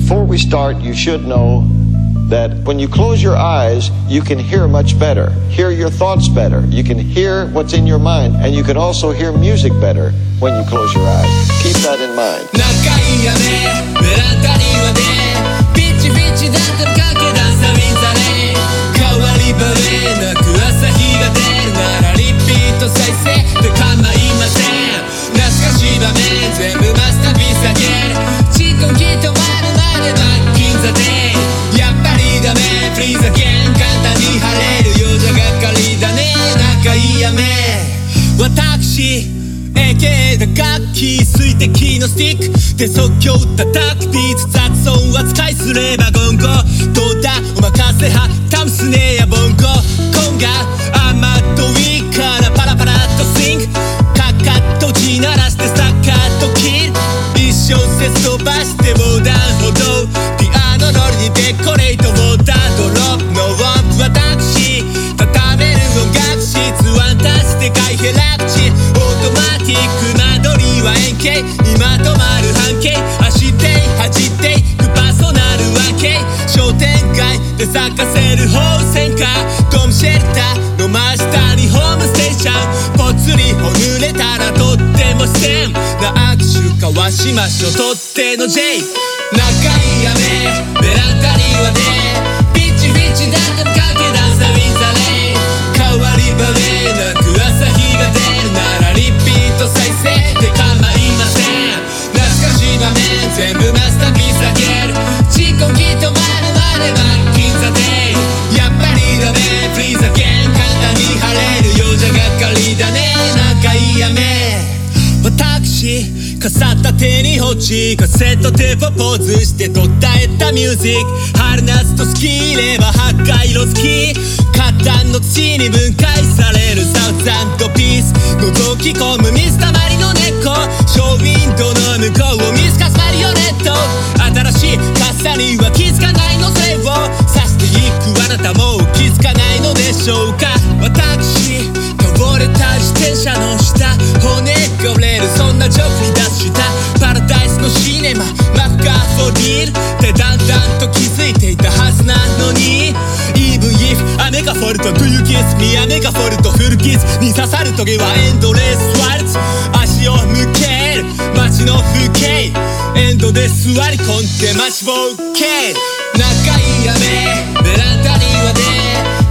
before we start, you should know that when you close your eyes, you can hear much better, hear your thoughts better. You can hear what's in your mind, and you can also hear music better when you close your eyes. Keep that in mind. 仲い私 AK 打楽器水滴のスティックで即興叩くビーツ雑音扱いすればゴンゴどうだお任せはタムスネやボンゴコンガ甘っといからパラパラっとスイングカカッと地鳴らしてスタッカッとキル一小節飛ばして横断歩道ピアノロリにデコレートウォータードロップの音符私畳める音楽室ワンタスでかいヘラで咲かせる放線かドームシェルターの真下にホームステーションぽつりほぬれたらとっても自然な握手交わしましょうとっての J 仲いいやねベランダにはねピチピッチだってかけ出さみざれ変わり映えなく朝日が出るならリピート再生で構いません懐かしい場面全部カセットテープをポーズして途絶えたミュージック。春夏と好きれば赤色好き花壇の土に分解されるサウザンドピース。覗き込む水たまりの根っこショーウィンドウの向こうを見透かすマリオネット。新しい傘には気づかないのせをさしていくあなたも気づかないのでしょうか。私倒れた自転車の下。骨が折れる。そんなジョークに出した。パラダのシネママフガーフォーリルってだんだんと気づいていたはずなのに。Even if 雨が降ると Do you kiss me 雨が降ると古傷に刺さる時はエンドレスワルツ。足を向ける街の風景。エンドで座り込んで待ちぼうけ仲いい雨ベランダにはね